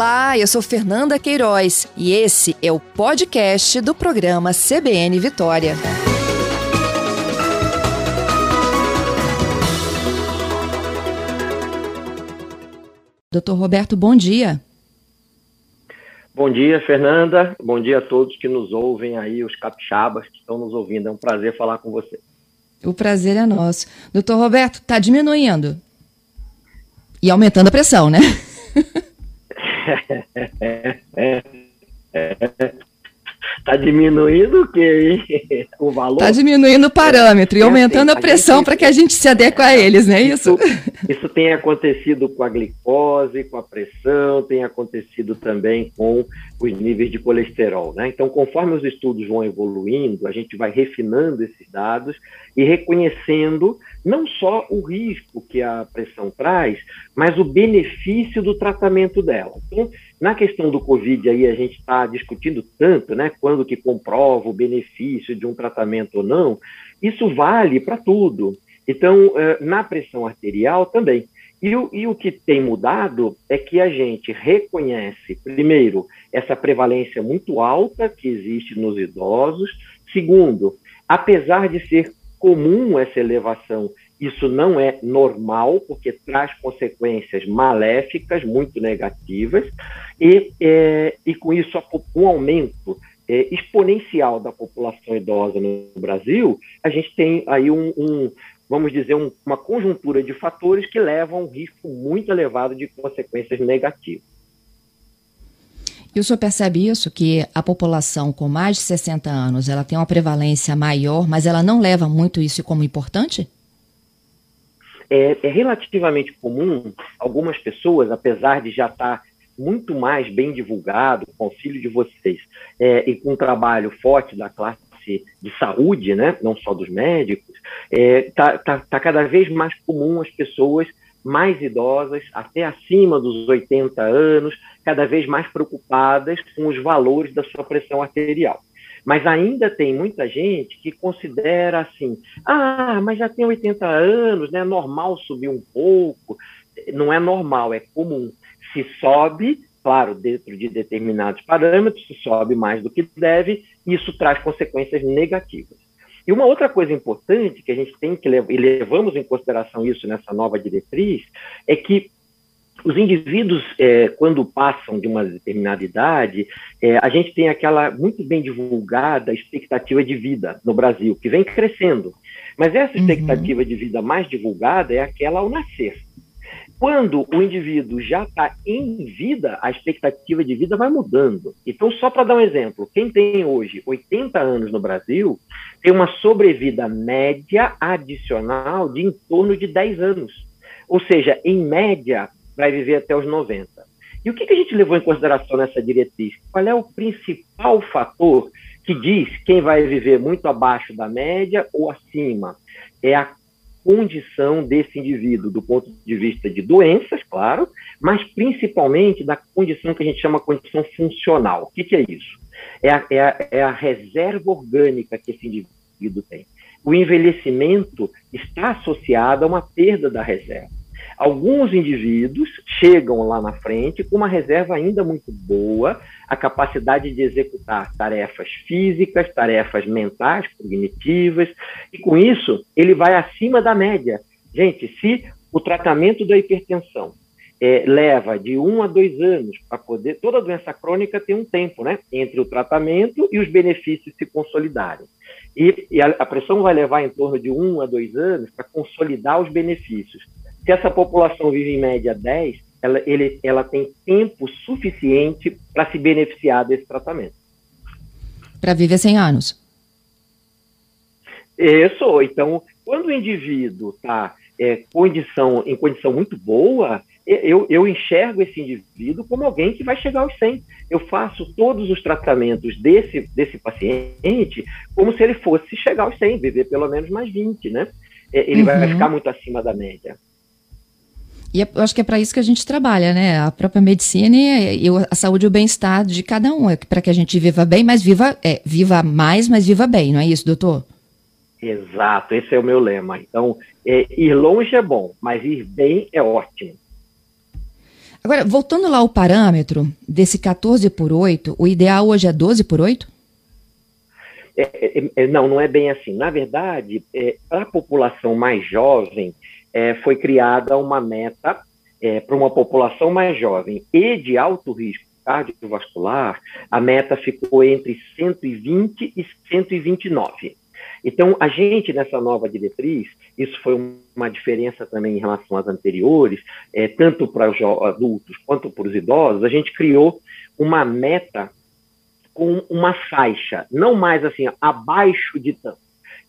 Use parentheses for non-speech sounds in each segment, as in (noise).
Olá, eu sou Fernanda Queiroz e esse é o podcast do programa CBN Vitória. Doutor Roberto, bom dia. Bom dia, Fernanda. Bom dia a todos que nos ouvem aí, os capixabas que estão nos ouvindo. É um prazer falar com você. O prazer é nosso. Doutor Roberto, está diminuindo. E aumentando a pressão, né? (laughs) Está (laughs) diminuindo o quê? O valor? Está diminuindo o parâmetro e é aumentando a pressão para que a gente se adeque a eles, não é isso? Isso? Tem acontecido com a glicose, com a pressão, tem acontecido também com os níveis de colesterol. Né? Então, conforme os estudos vão evoluindo, a gente vai refinando esses dados e reconhecendo não só o risco que a pressão traz, mas o benefício do tratamento dela. Então, na questão do Covid, aí a gente está discutindo tanto, né, quando que comprova o benefício de um tratamento ou não, isso vale para tudo. Então, eh, na pressão arterial também. E o, e o que tem mudado é que a gente reconhece, primeiro, essa prevalência muito alta que existe nos idosos. Segundo, apesar de ser comum essa elevação. Isso não é normal, porque traz consequências maléficas, muito negativas, e, é, e com isso um aumento é, exponencial da população idosa no Brasil, a gente tem aí um, um vamos dizer, um, uma conjuntura de fatores que levam a um risco muito elevado de consequências negativas. E o senhor percebe isso, que a população com mais de 60 anos, ela tem uma prevalência maior, mas ela não leva muito isso como importante? É, é relativamente comum algumas pessoas, apesar de já estar muito mais bem divulgado com o auxílio de vocês é, e com um trabalho forte da classe de saúde, né, não só dos médicos, está é, tá, tá, tá cada vez mais comum as pessoas mais idosas, até acima dos 80 anos, cada vez mais preocupadas com os valores da sua pressão arterial. Mas ainda tem muita gente que considera assim: ah, mas já tem 80 anos, né? é normal subir um pouco. Não é normal, é comum. Se sobe, claro, dentro de determinados parâmetros, se sobe mais do que deve, isso traz consequências negativas. E uma outra coisa importante que a gente tem que levar, e levamos em consideração isso nessa nova diretriz, é que os indivíduos, é, quando passam de uma determinada idade, é, a gente tem aquela muito bem divulgada expectativa de vida no Brasil, que vem crescendo. Mas essa uhum. expectativa uhum. de vida mais divulgada é aquela ao nascer. Quando o indivíduo já está em vida, a expectativa de vida vai mudando. Então, só para dar um exemplo, quem tem hoje 80 anos no Brasil tem uma sobrevida média adicional de em torno de 10 anos. Ou seja, em média, vai viver até os 90. E o que, a gente levou em consideração nessa diretriz? Qual é o principal fator que diz quem vai viver muito abaixo da média ou acima? É a condição desse indivíduo, do ponto de vista de doenças, claro, mas principalmente da condição que a gente chama condição funcional. O que, que é isso? É a, é, a, é a reserva orgânica que esse indivíduo tem. O envelhecimento está associado a uma perda da reserva. Alguns indivíduos chegam lá na frente com uma reserva ainda muito boa, a capacidade de executar tarefas físicas, tarefas mentais, cognitivas, e com isso ele vai acima da média. Gente, se o tratamento da hipertensão é, leva de um a dois anos para poder. Toda doença crônica tem um tempo, né? Entre o tratamento e os benefícios se consolidarem. E, e a, a, pressão vai levar em torno de um a dois anos para consolidar os benefícios. Se essa população vive em média 10, ela, ele, ela tem tempo suficiente para se beneficiar desse tratamento. Para viver 100 anos. Isso. Então, quando o indivíduo está é, condição, em condição muito boa, eu, eu enxergo esse indivíduo como alguém que vai chegar aos 100. Eu faço todos os tratamentos desse, desse paciente como se ele fosse chegar aos 100, viver pelo menos mais 20, né? É, ele uhum. vai ficar muito acima da média. E é, eu acho que é para isso que a gente trabalha, né? A própria medicina e, a saúde e o bem-estar de cada um, é para que a gente viva bem, mas viva, é, viva mais, mas viva bem, não é isso, doutor? Exato, esse é o meu lema. Então, é, ir longe é bom, mas ir bem é ótimo. Agora, voltando lá ao parâmetro desse 14 por 8, o ideal hoje é 12 por 8? É, é, é, não, não é bem assim. Na verdade, é, para a população mais jovem, é, foi criada uma meta é, para uma população mais jovem e de alto risco cardiovascular, a meta ficou entre 120 e 129. Então, a gente, nessa nova diretriz, isso foi uma diferença também em relação às anteriores, é, tanto para os adultos quanto para os idosos, a gente criou uma meta com uma faixa, não mais assim, abaixo de tanto,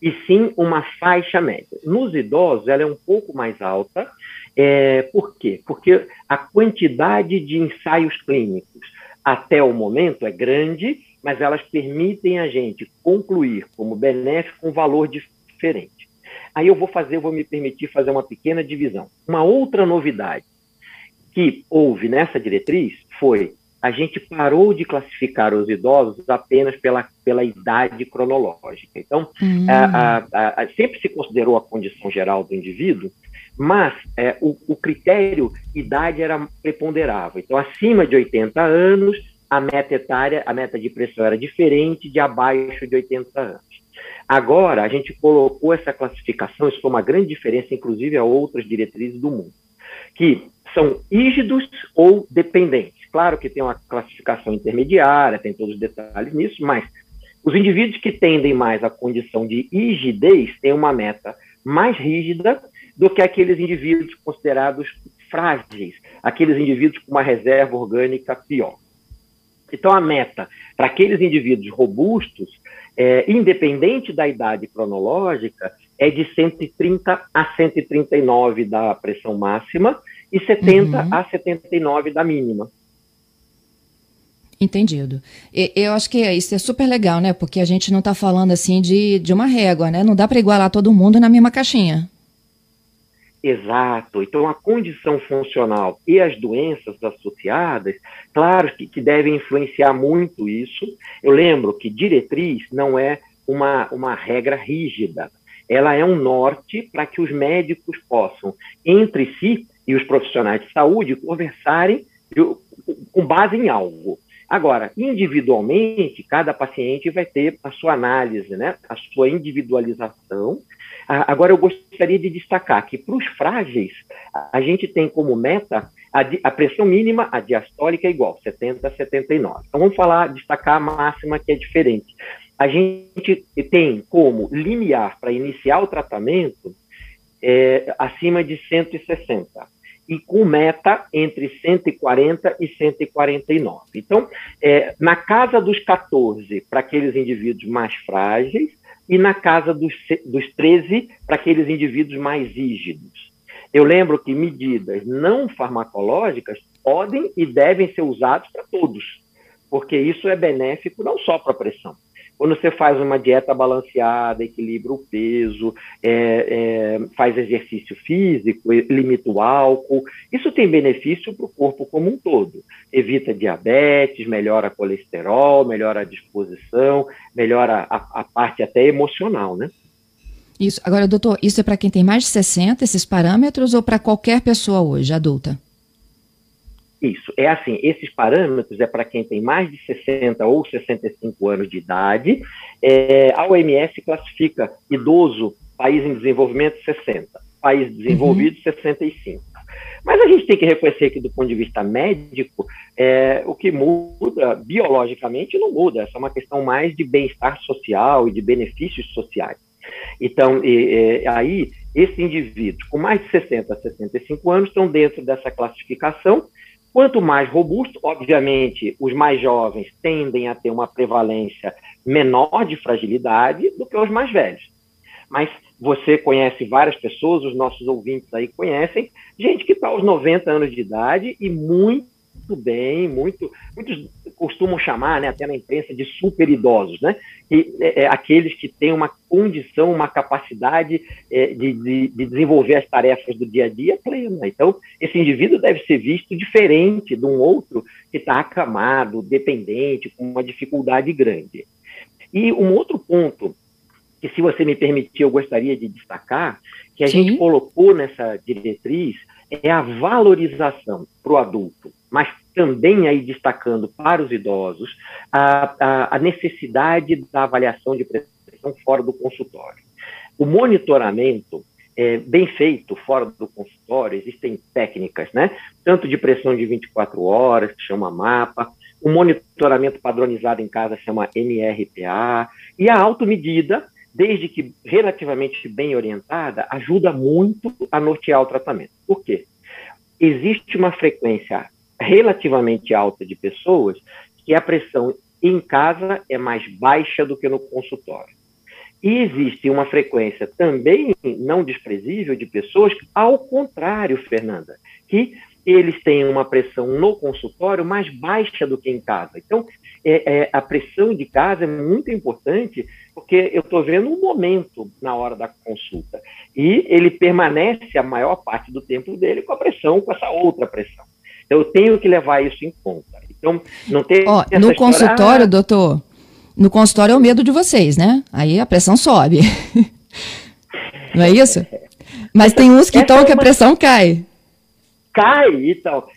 e sim uma faixa média. Nos idosos, ela é um pouco mais alta. É, por quê? Porque a quantidade de ensaios clínicos até o momento é grande mas elas permitem a gente concluir como benéfico um valor diferente. Aí eu vou fazer, vou me permitir fazer uma pequena divisão. Uma outra novidade que houve nessa diretriz foi a gente parou de classificar os idosos apenas pela, pela idade cronológica. Então, hum. a, a, a, sempre se considerou a condição geral do indivíduo, mas é, o, o critério idade era preponderável. Então, acima de 80 anos, a meta etária, a meta de pressão era diferente de abaixo de 80 anos. Agora, a gente colocou essa classificação, isso foi uma grande diferença, inclusive, a outras diretrizes do mundo, que são rígidos ou dependentes. Claro que tem uma classificação intermediária, tem todos os detalhes nisso, mas os indivíduos que tendem mais à condição de rigidez têm uma meta mais rígida do que aqueles indivíduos considerados frágeis, aqueles indivíduos com uma reserva orgânica pior. Então, a meta para aqueles indivíduos robustos, é, independente da idade cronológica, é de 130 a 139 da pressão máxima e 70 uhum. a 79 da mínima. Entendido. Eu acho que isso é super legal, né? Porque a gente não está falando assim de, de uma régua, né? Não dá para igualar todo mundo na mesma caixinha. Exato. Então, a condição funcional e as doenças associadas, claro que, que devem influenciar muito isso. Eu lembro que diretriz não é uma, uma regra rígida. Ela é um norte para que os médicos possam, entre si e os profissionais de saúde, conversarem com base em algo. Agora, individualmente, cada paciente vai ter a sua análise, né? a sua individualização Agora, eu gostaria de destacar que para os frágeis, a gente tem como meta a, a, pressão mínima, a diastólica é igual, 70 a 79. Então, vamos falar, destacar a máxima que é diferente. A gente tem como limiar para iniciar o tratamento é, acima de 160 e com meta entre 140 e 149. Então, é, na casa dos 14, para aqueles indivíduos mais frágeis, e na casa dos, dos 13 para aqueles indivíduos mais rígidos. Eu lembro que medidas não farmacológicas podem e devem ser usadas para todos, porque isso é benéfico não só para a pressão, quando você faz uma dieta balanceada, equilibra o peso, é, é, faz exercício físico, limita o álcool, isso tem benefício para o corpo como um todo. Evita diabetes, melhora colesterol, melhora a disposição, melhora a, a parte até emocional, né? Isso. Agora, doutor, isso é para quem tem mais de 60, esses parâmetros, ou para qualquer pessoa hoje, adulta? Isso, é assim, esses parâmetros é para quem tem mais de 60 ou 65 anos de idade. É, a OMS classifica idoso, país em desenvolvimento, 60, país desenvolvido, uhum. 65. Mas a gente tem que reconhecer que, do ponto de vista médico, é, o que muda biologicamente não muda, essa é uma questão mais de bem-estar social e de benefícios sociais. Então, e, e, aí, esses indivíduos com mais de 60 a 65 anos estão dentro dessa classificação Quanto mais robusto, obviamente, os mais jovens tendem a ter uma prevalência menor de fragilidade do que os mais velhos. Mas você conhece várias pessoas, os nossos ouvintes aí conhecem, gente que está aos 90 anos de idade e muito muito bem, muito, muitos costumam chamar, né, até na imprensa, de super idosos, né, que é, é, aqueles que têm uma condição, uma capacidade é, de, de, de, desenvolver as tarefas do dia a dia plena. Então, esse indivíduo deve ser visto diferente de um outro que está acamado, dependente, com uma dificuldade grande. E um outro ponto que, se você me permitir, eu gostaria de destacar, que a Sim. gente colocou nessa diretriz é a valorização para o adulto, mas também aí destacando para os idosos a, a, a necessidade da avaliação de pressão fora do consultório. O monitoramento é, bem feito fora do consultório, existem técnicas, né? Tanto de pressão de 24 horas, que chama MAPA, o monitoramento padronizado em casa chama MRPA, e a automedida, desde que relativamente bem orientada, ajuda muito a nortear o tratamento. Por quê? Existe uma frequência relativamente alta de pessoas que a pressão em casa é mais baixa do que no consultório. E existe uma frequência também não desprezível de pessoas, ao contrário, Fernanda, que eles têm uma pressão no consultório mais baixa do que em casa. Então, é, é, a pressão de casa é muito importante, porque eu estou vendo um momento na hora da consulta. E ele permanece a maior parte do tempo dele com a pressão, com essa outra pressão. Então, eu tenho que levar isso em conta. Então, não tem. Oh, no consultório, ah, doutor, no consultório é o medo de vocês, né? Aí a pressão sobe. (laughs) Não é isso? Mas tem uns que estão é que a pressão cai. Cai e tal.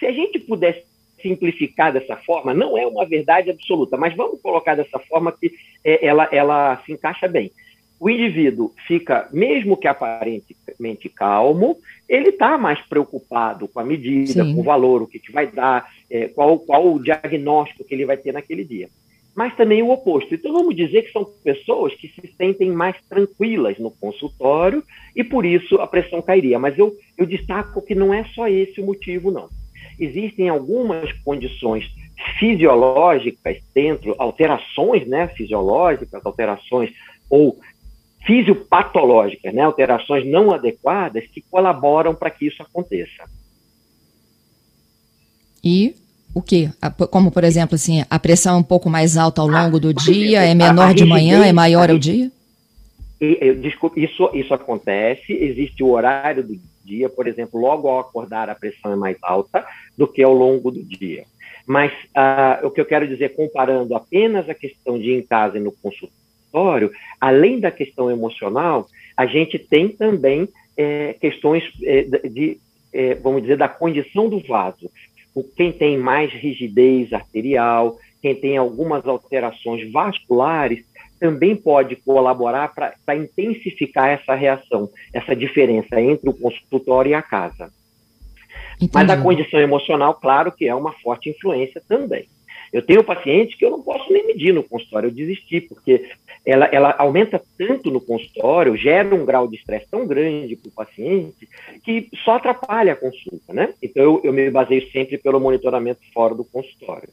Se a gente pudesse simplificar dessa forma, não é uma verdade absoluta, mas vamos colocar dessa forma que é, ela, ela se encaixa bem. O indivíduo fica, mesmo que aparentemente calmo, ele está mais preocupado com a medida, Sim. com o valor, o que, que vai dar, é, qual, qual o diagnóstico que ele vai ter naquele dia mas também o oposto. Então, vamos dizer que são pessoas que se sentem mais tranquilas no consultório e por isso a pressão cairia. Mas eu, eu destaco que não é só esse o motivo, não. Existem algumas condições fisiológicas dentro, alterações né, fisiológicas, alterações ou fisiopatológicas, né, alterações não adequadas que colaboram para que isso aconteça. E o quê? Como, por exemplo, assim, a pressão é um pouco mais alta ao longo do dia, é menor de manhã, é maior ao dia? Desculpe, isso, isso acontece, existe o horário do dia, por exemplo, logo ao acordar a pressão é mais alta do que ao longo do dia. Mas uh, o que eu quero dizer, comparando apenas a questão de ir em casa e no consultório, além da questão emocional, a gente tem também é, questões é, de, é, vamos dizer, da condição do vaso quem tem mais rigidez arterial, quem tem algumas alterações vasculares, também pode colaborar para intensificar essa reação, essa diferença entre o consultório e a casa. Entendi. Mas a condição emocional, claro que é uma forte influência também. Eu tenho pacientes que eu não posso nem medir no consultório, eu desisti, porque ela, ela aumenta tanto no consultório, gera um grau de estresse tão grande para o paciente, que só atrapalha a consulta, né? Então, eu, eu me baseio sempre pelo monitoramento fora do consultório.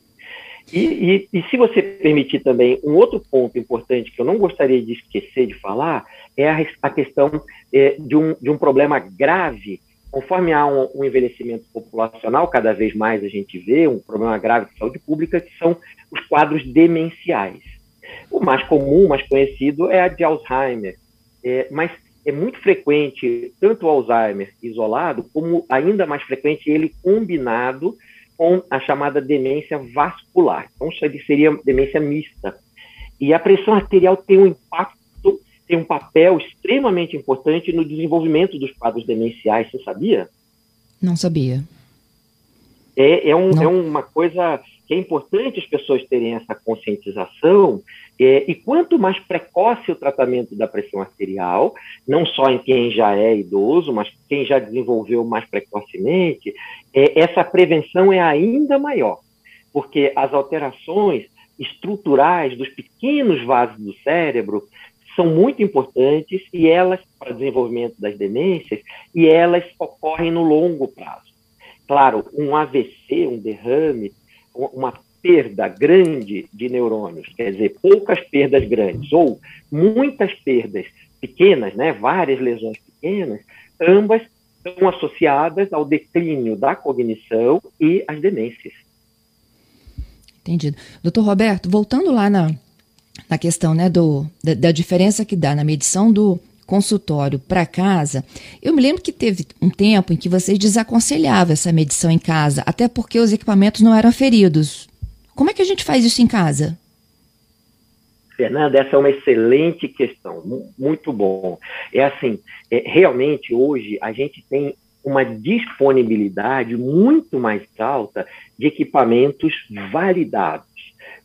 E, e, e, se você permitir também, um outro ponto importante que eu não gostaria de esquecer de falar é a, a questão é, de, um, de um problema grave. Conforme há um, um, envelhecimento populacional, cada vez mais a gente vê um problema grave de saúde pública, que são os quadros demenciais. O mais comum, mais conhecido, é a de Alzheimer, é, mas é muito frequente tanto o Alzheimer isolado, como ainda mais frequente ele combinado com a chamada demência vascular. Então, isso seria demência mista. E a pressão arterial tem um impacto, tem um papel extremamente importante no desenvolvimento dos quadros demenciais. Você sabia? Não sabia. É, é, um, é uma coisa que é importante as pessoas terem essa conscientização, é, e quanto mais precoce o tratamento da pressão arterial, não só em quem já é idoso, mas quem já desenvolveu mais precocemente, é, essa prevenção é ainda maior, porque as alterações estruturais dos pequenos vasos do cérebro são muito importantes e elas, para o desenvolvimento das demências, e elas ocorrem no longo prazo. Claro, um AVC, um derrame, uma perda grande de neurônios, quer dizer, poucas perdas grandes ou muitas perdas pequenas, né, várias lesões pequenas, ambas estão associadas ao declínio da cognição e às demências. Entendido. Doutor Roberto, voltando lá na, na questão né, do, da, da diferença que dá na medição do consultório para casa, eu me lembro que teve um tempo em que vocês desaconselhavam essa medição em casa, até porque os equipamentos não eram aferidos. Como é que a gente faz isso em casa? Fernanda, essa é uma excelente questão, muito bom. É assim, é, realmente hoje a gente tem uma disponibilidade muito mais alta de equipamentos validados.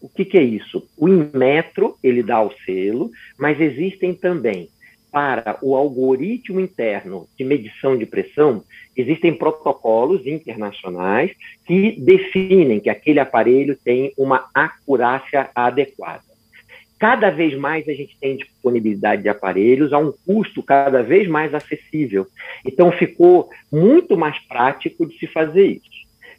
O que, que é isso? O Inmetro, ele dá o selo, mas existem também para o algoritmo interno de medição de pressão, existem protocolos internacionais que definem que aquele aparelho tem uma acurácia adequada. Cada vez mais a gente tem disponibilidade de aparelhos a um custo cada vez mais acessível. Então, ficou muito mais prático de se fazer isso.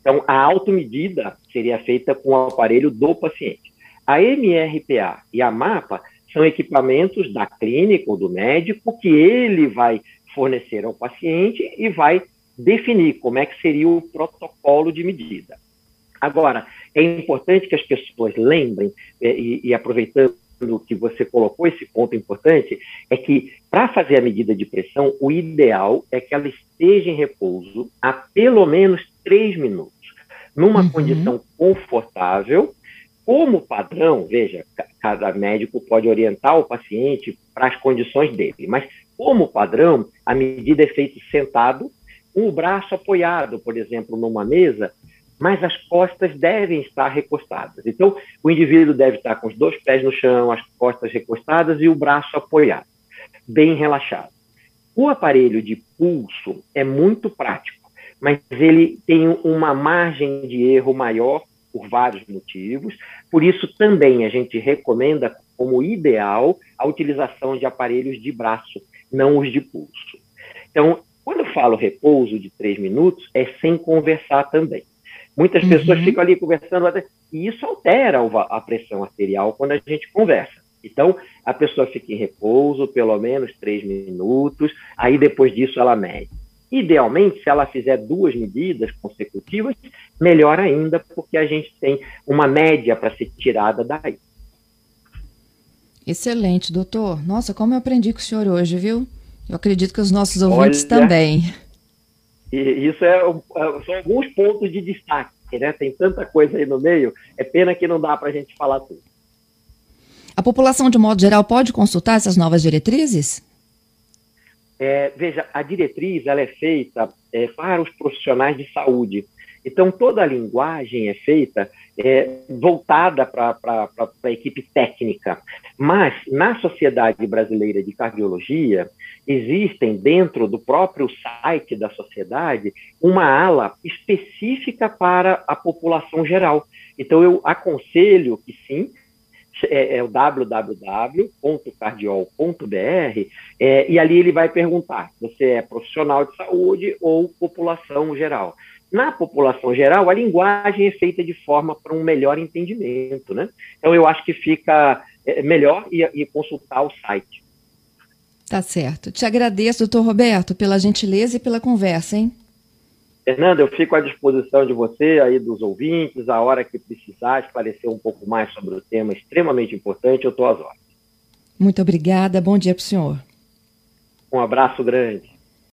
Então, a automedida seria feita com o aparelho do paciente. A MRPA e a MAPA são equipamentos da clínica ou do médico que ele vai fornecer ao paciente e vai definir como é que seria o protocolo de medida. Agora, é importante que as pessoas lembrem, é, e, e aproveitando que você colocou esse ponto importante, é que para fazer a medida de pressão, o ideal é que ela esteja em repouso há pelo menos três minutos, numa uhum. condição confortável como padrão, veja, cada médico pode orientar o paciente para as condições dele, mas como padrão, a medida é feita sentado, com o braço apoiado, por exemplo, numa mesa, mas as costas devem estar recostadas. Então, o indivíduo deve estar com os dois pés no chão, as costas recostadas e o braço apoiado, bem relaxado. O aparelho de pulso é muito prático, mas ele tem uma margem de erro maior por vários motivos. Por isso, também a gente recomenda como ideal a utilização de aparelhos de braço, não os de pulso. Então, quando eu falo repouso de três minutos, é sem conversar também. Muitas uhum. pessoas ficam ali conversando, e isso altera a pressão arterial quando a gente conversa. Então, a pessoa fica em repouso pelo menos três minutos, aí depois disso ela mede. Idealmente, se ela fizer duas medidas consecutivas, melhor ainda, porque a gente tem uma média para ser tirada daí. Excelente, doutor. Nossa, como eu aprendi com o senhor hoje, viu? Eu acredito que os nossos ouvintes Olha, também. isso é, é, são alguns pontos de destaque, né? Tem tanta coisa aí no meio, é pena que não dá para a gente falar tudo. A população, de modo geral, pode consultar essas novas diretrizes? É, veja, a diretriz ela é feita é, para os profissionais de saúde. Então, toda a linguagem é feita é, voltada para a equipe técnica. Mas, na Sociedade Brasileira de Cardiologia, existem, dentro do próprio site da sociedade, uma ala específica para a população geral. Então, eu aconselho que sim, é, é o www.cardiol.br, é, e ali ele vai perguntar: você é profissional de saúde ou população geral? Na população geral, a linguagem é feita de forma para um melhor entendimento, né? Então, eu acho que fica é, melhor e consultar o site. Tá certo. Te agradeço, doutor Roberto, pela gentileza e pela conversa, hein? Fernanda, eu fico à disposição de você, aí dos ouvintes, a hora que precisar esclarecer um pouco mais sobre o tema extremamente importante, eu estou às horas. Muito obrigada, bom dia para o senhor. Um abraço grande.